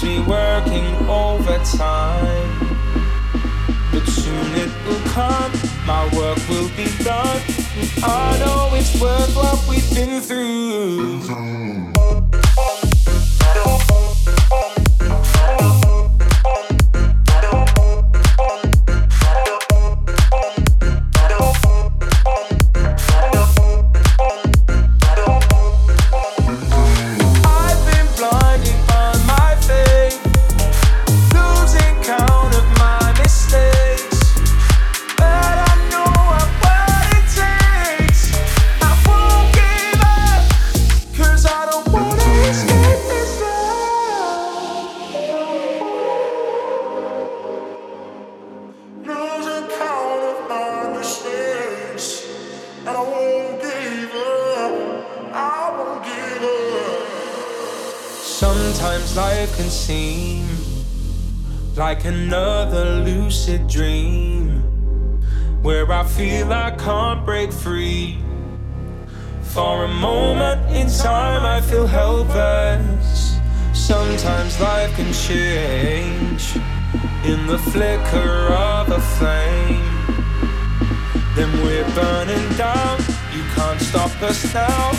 she working overtime. But soon it will come, my work will be done. I know it's worth what we've been through. coração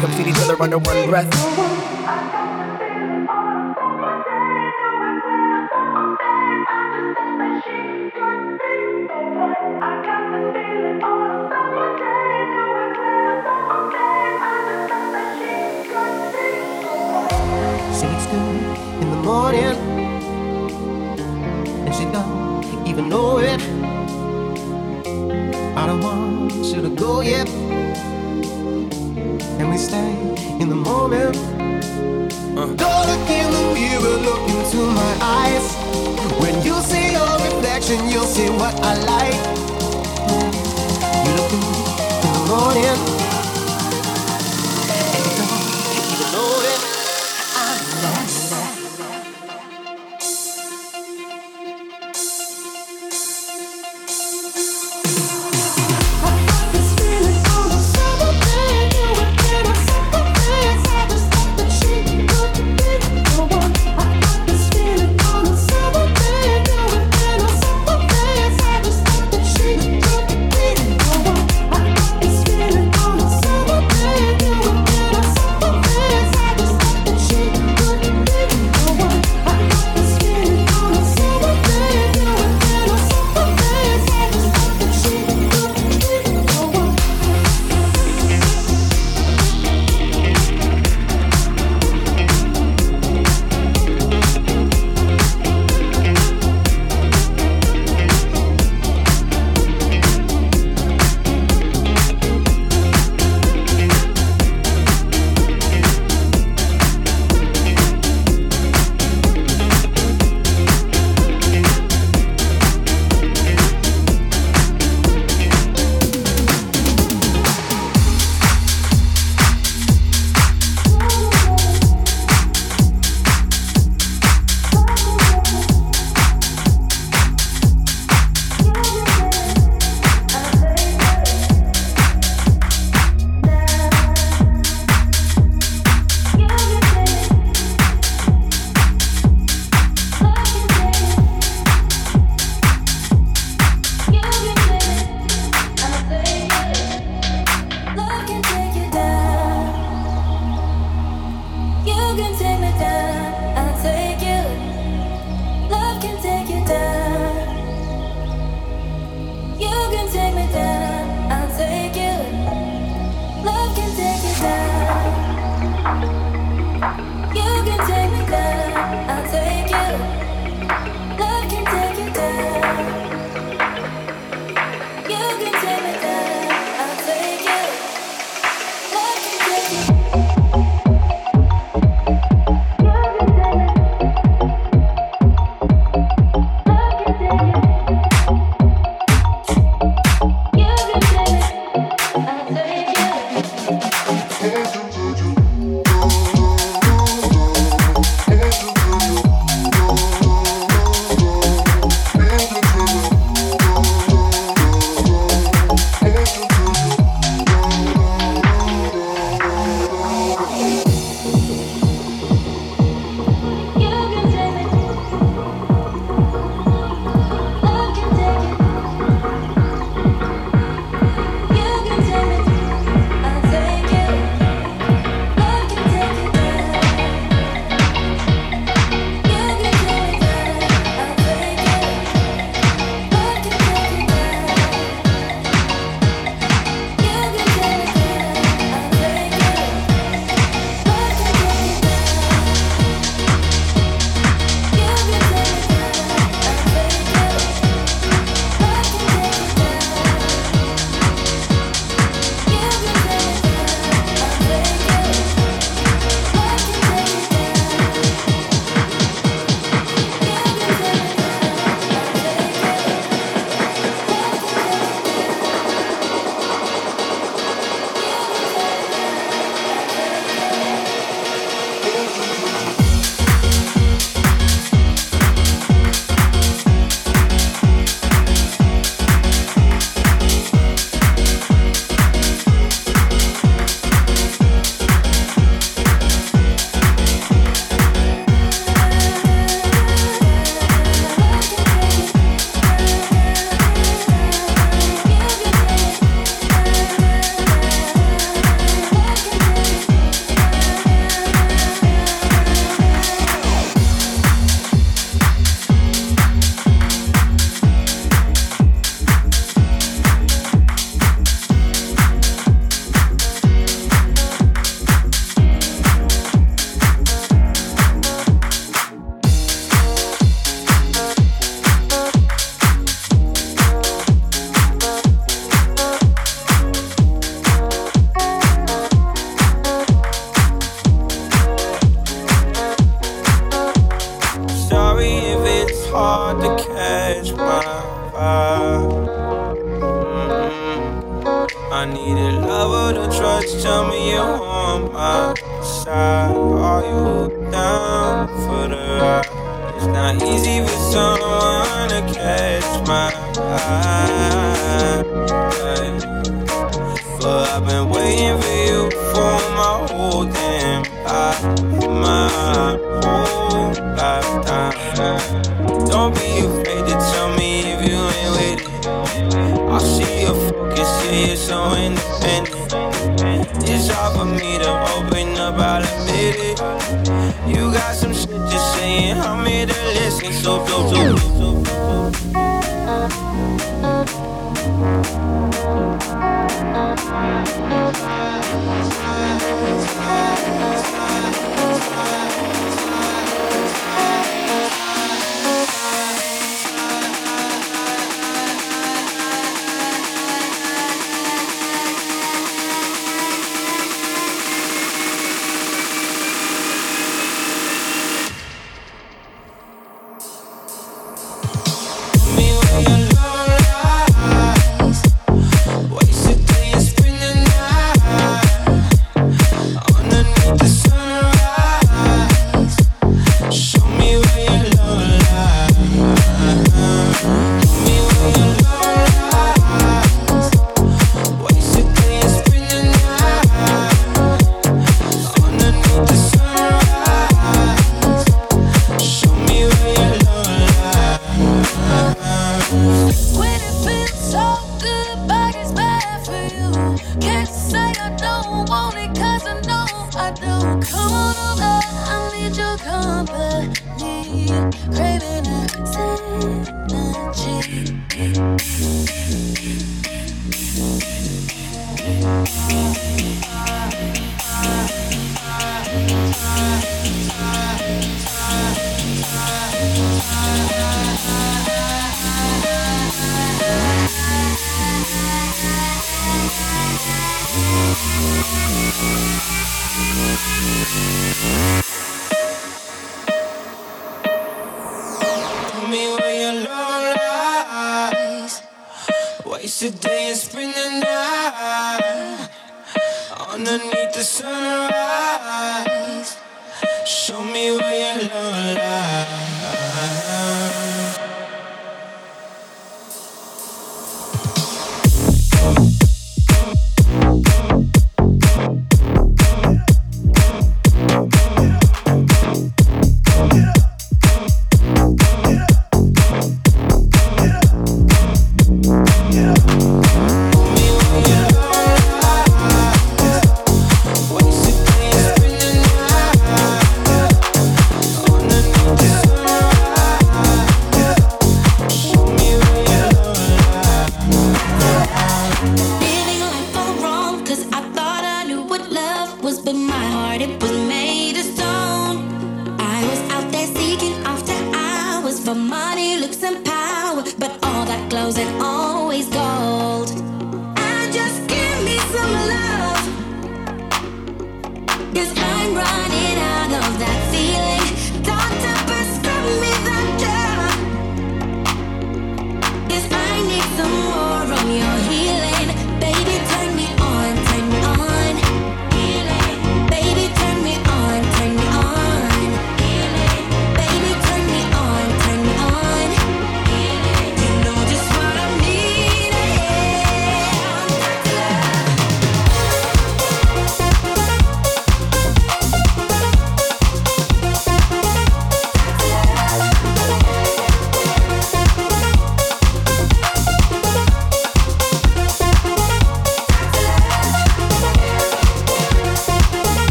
complete each other under one breath. She's good in the morning, and she don't even know it. I don't want you to go yet, stay in the moment. Uh. Don't look in the mirror, look into my eyes. When you see your reflection, you'll see what I like. You look in the morning.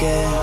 Lies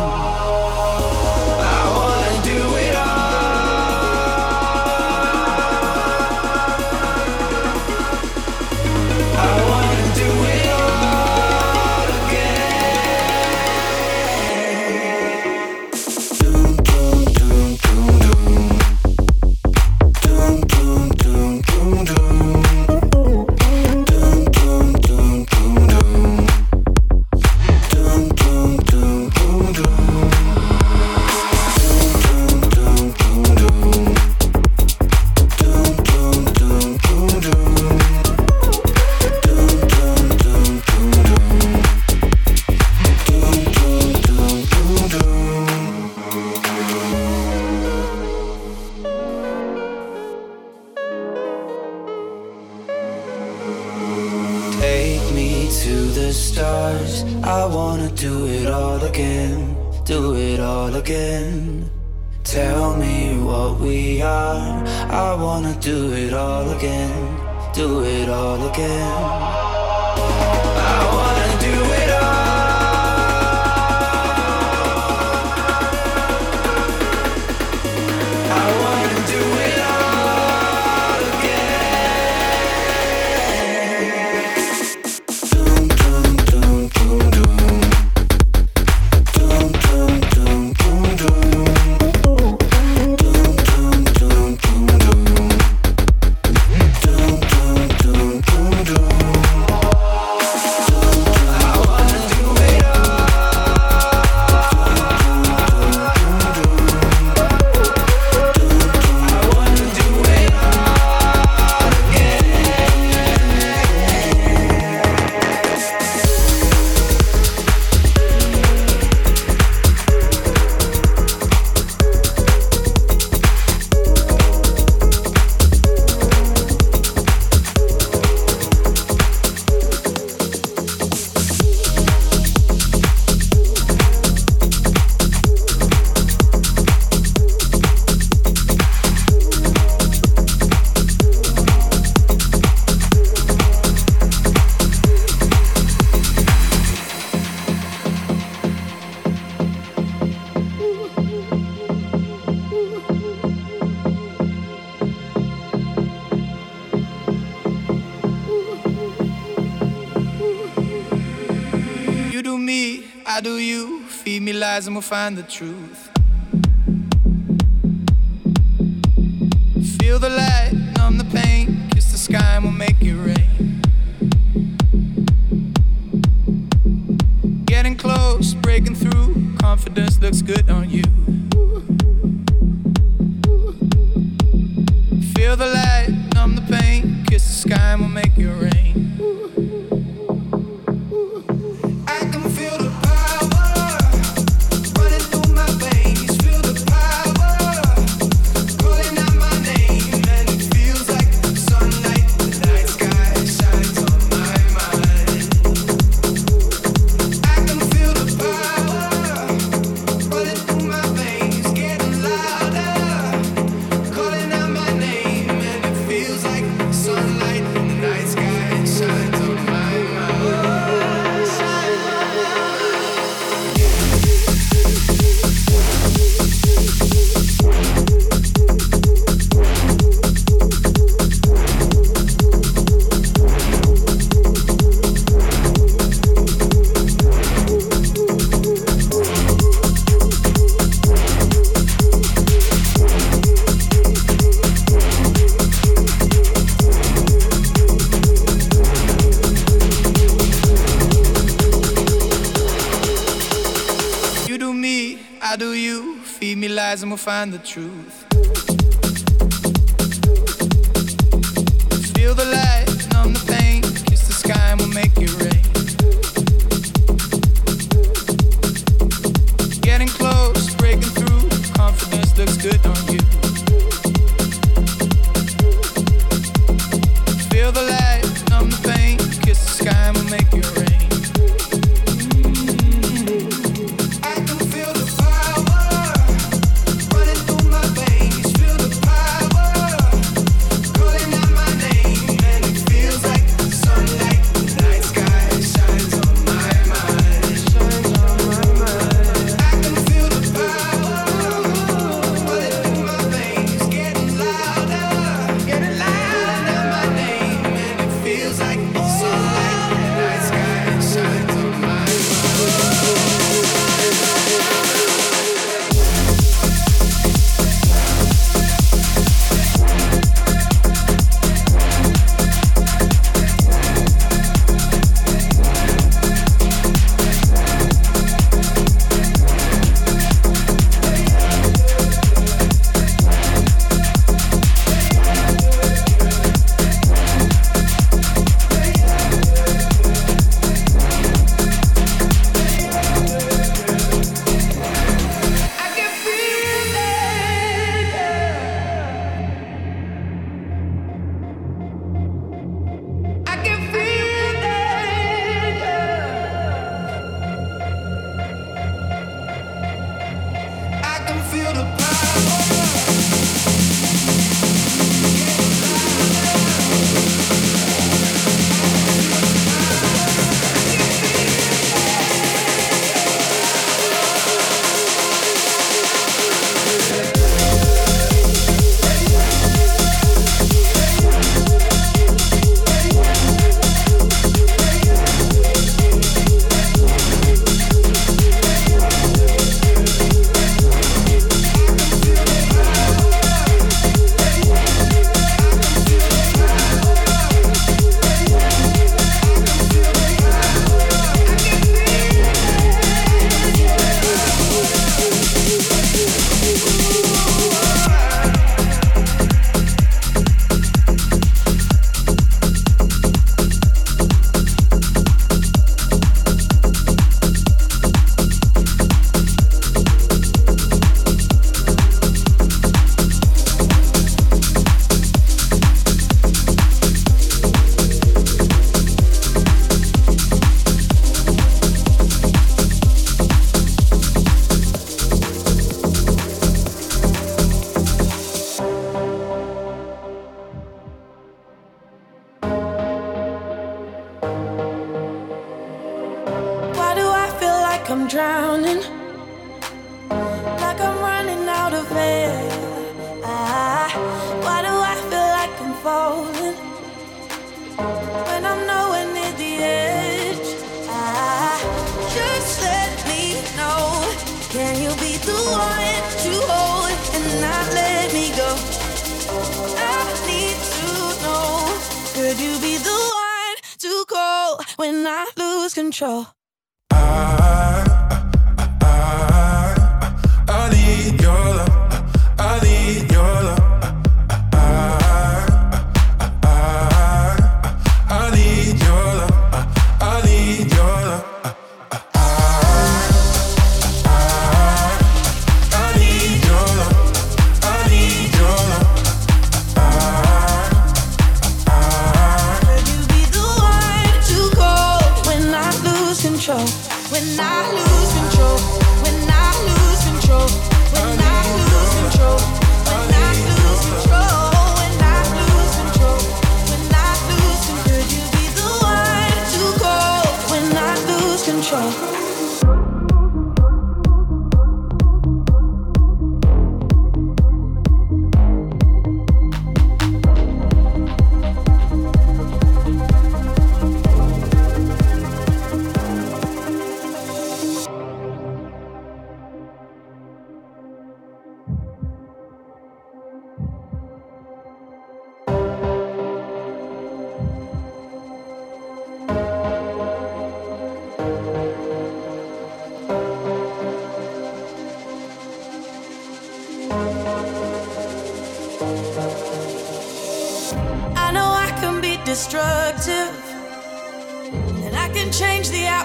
find the truth. how I do you. Feed me lies and we'll find the truth. Feel the light.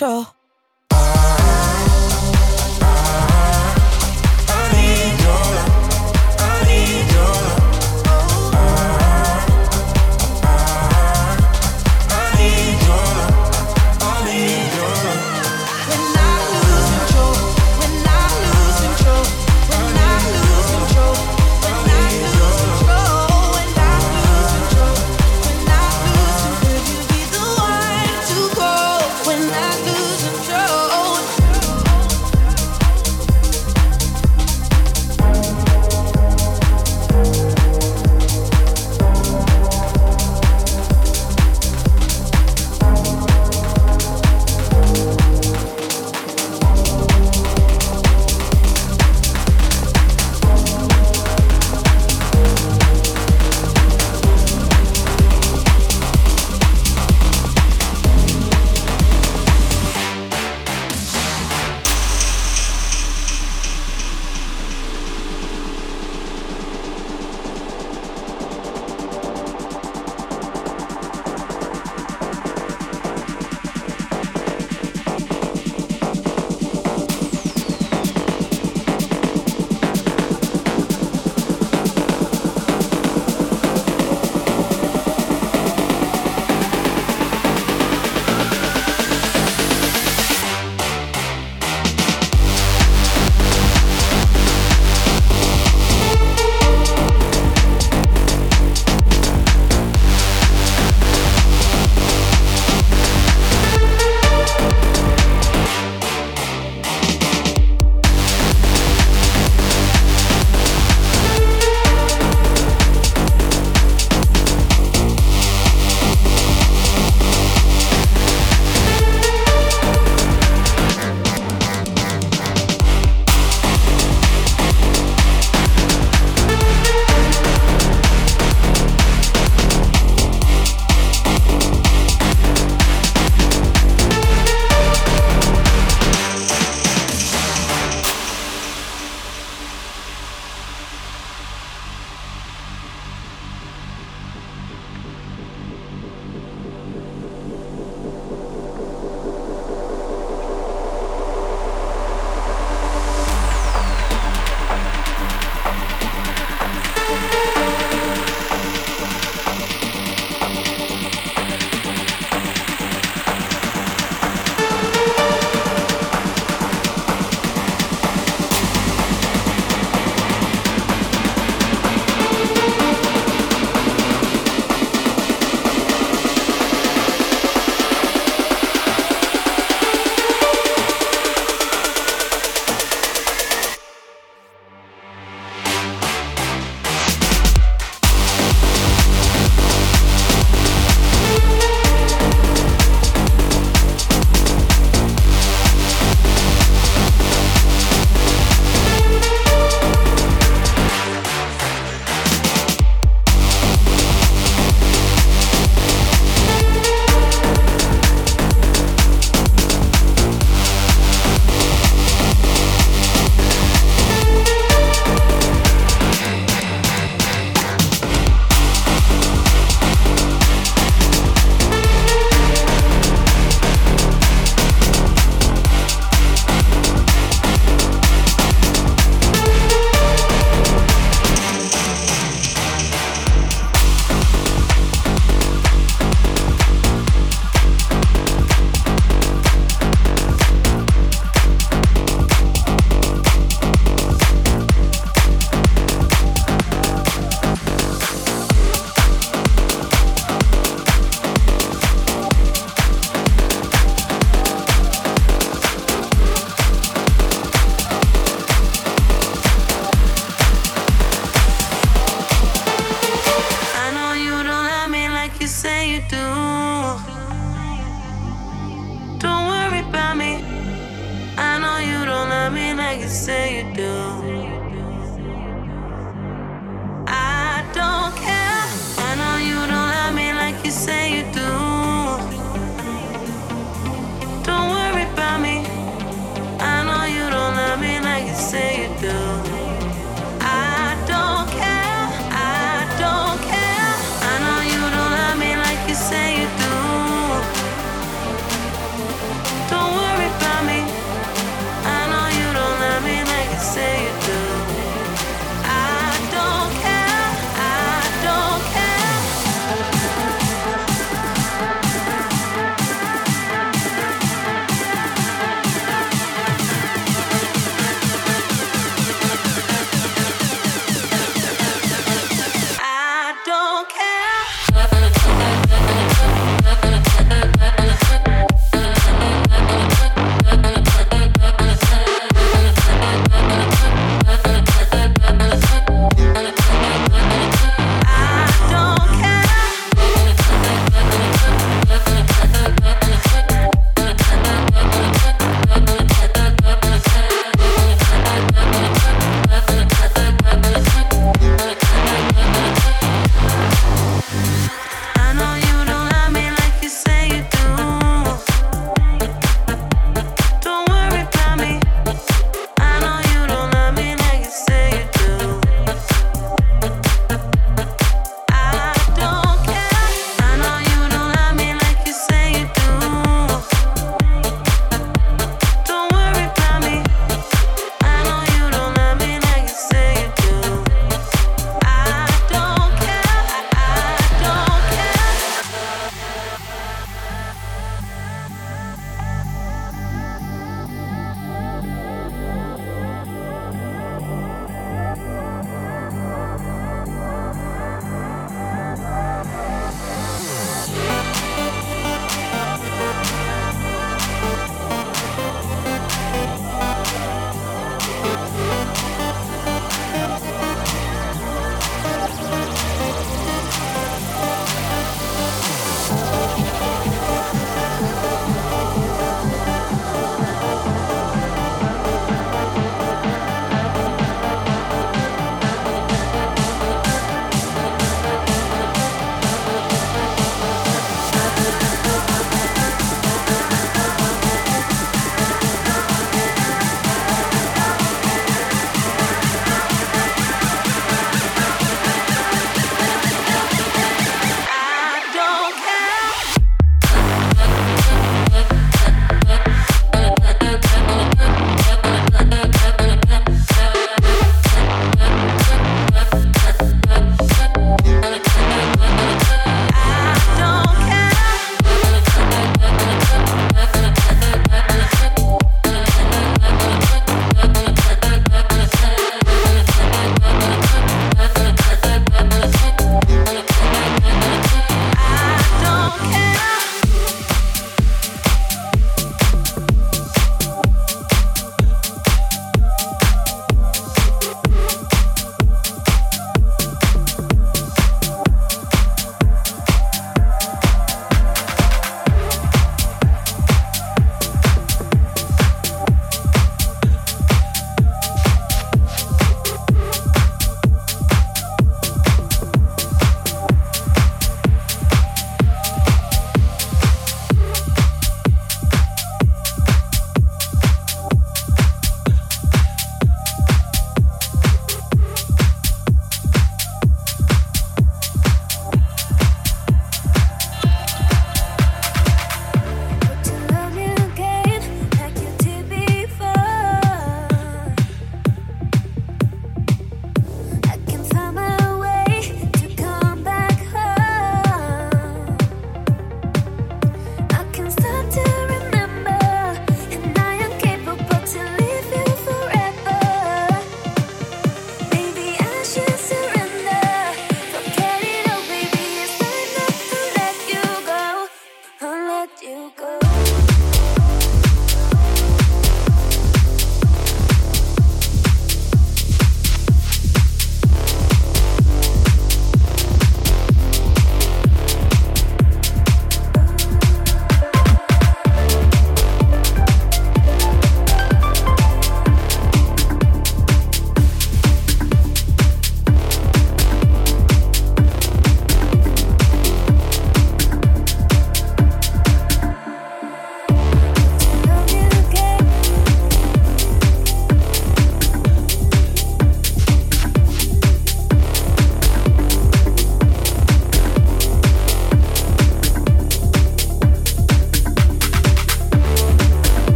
sure.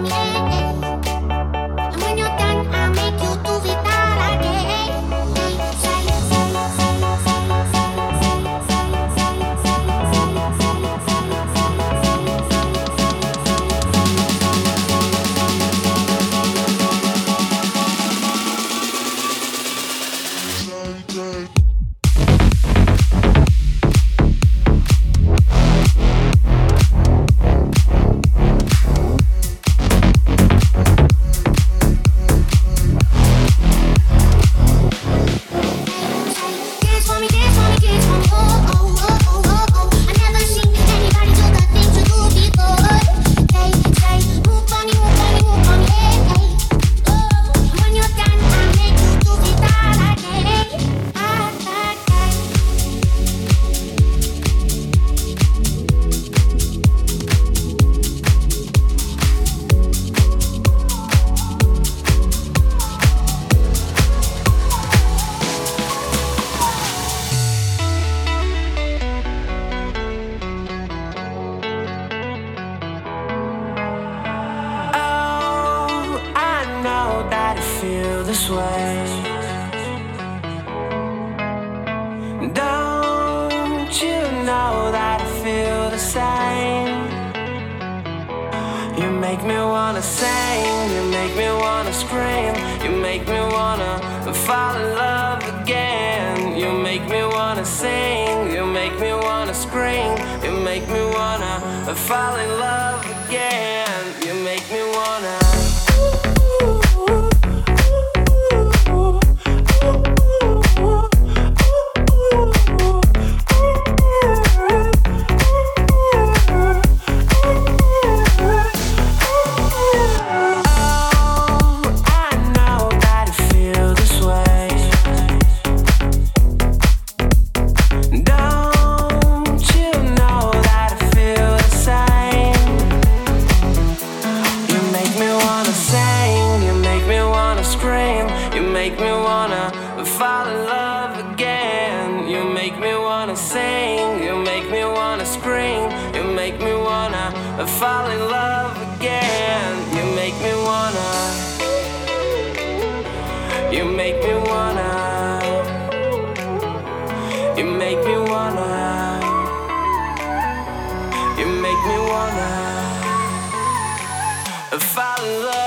Mommy. sing. You make me wanna scream. You make me wanna fall in love again. You make me wanna. You make me wanna. You make me wanna. You make me wanna fall in love.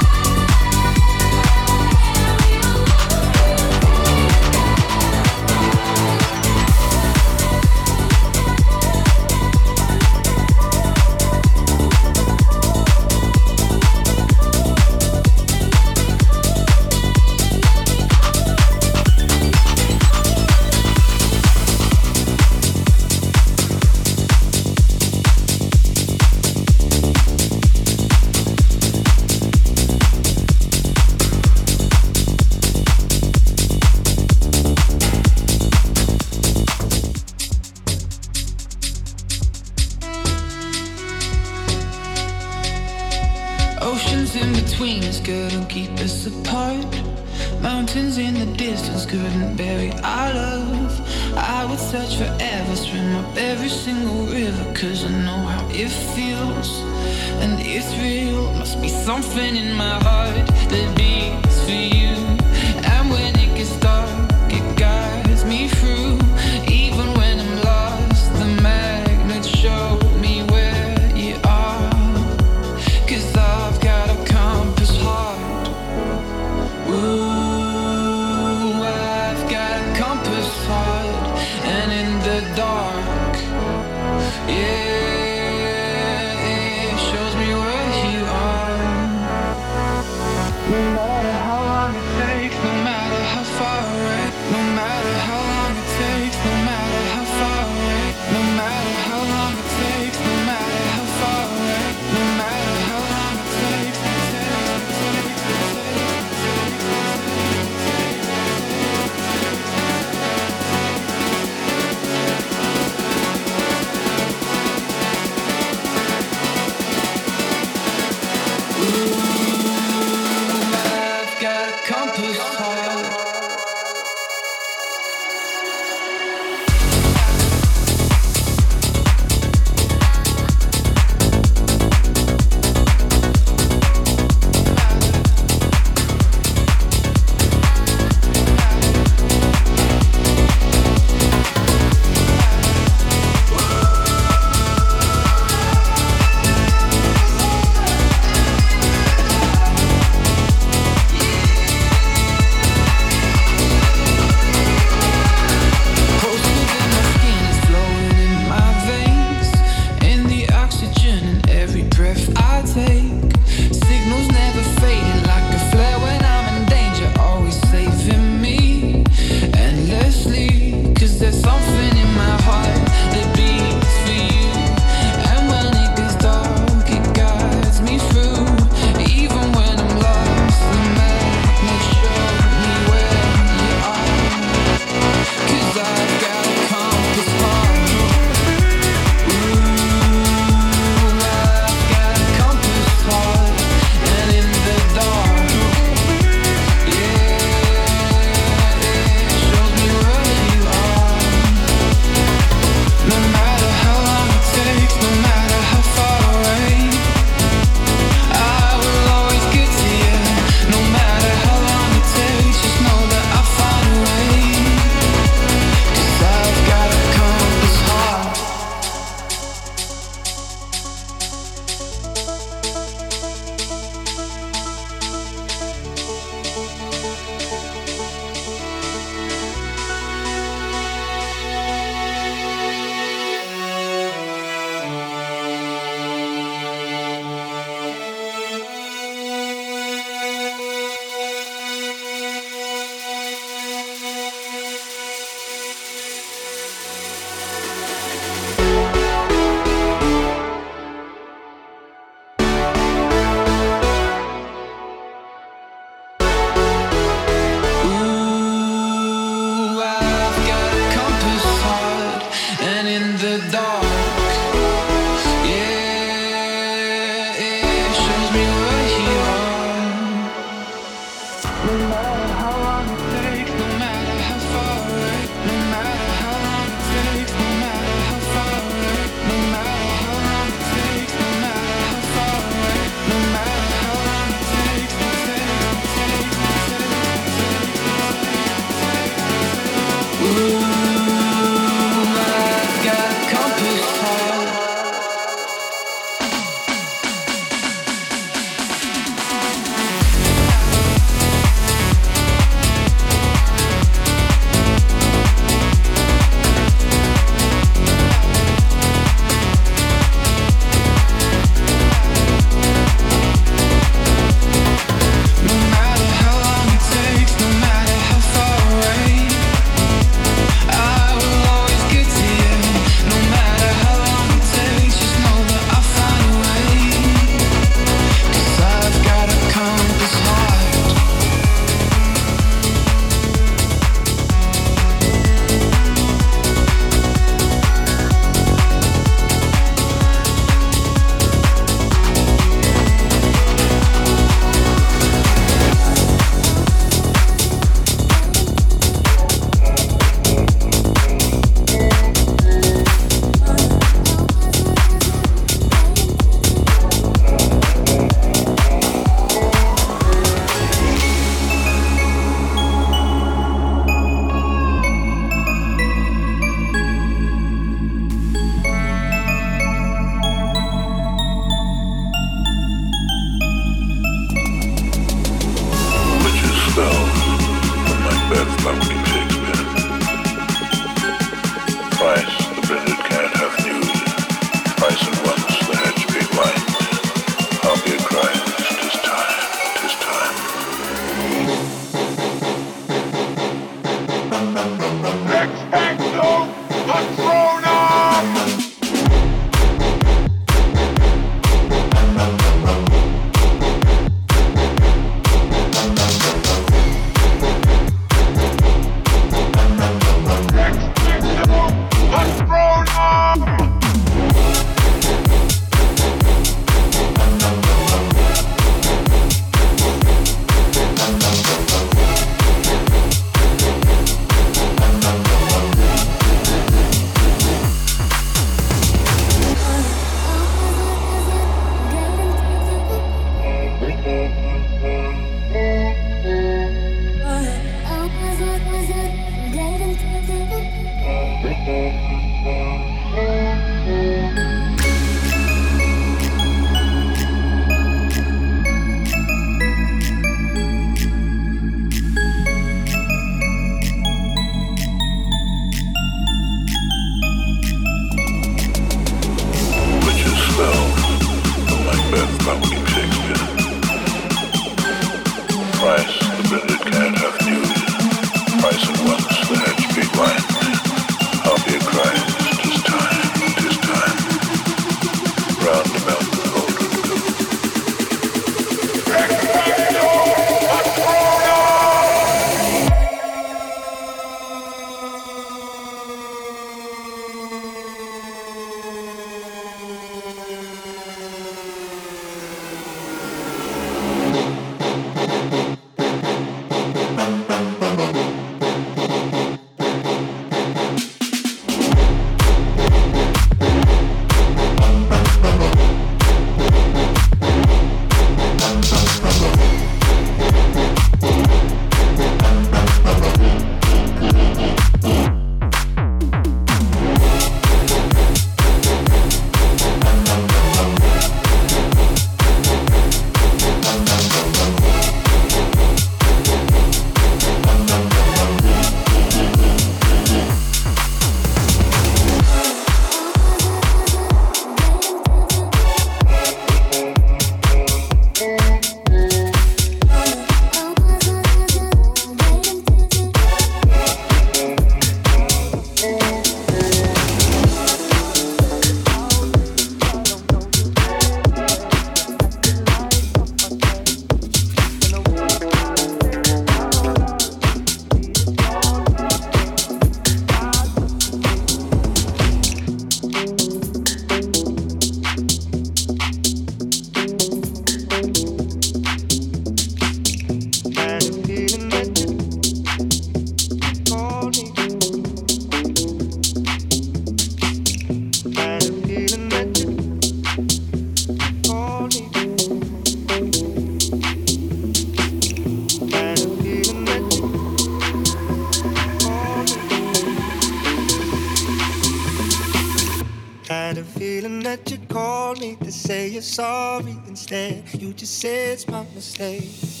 mistake.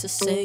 to say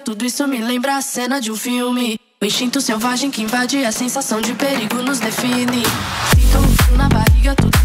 tudo isso me lembra a cena de um filme. O instinto selvagem que invade a sensação de perigo nos define. Sinto um frio na barriga, tudo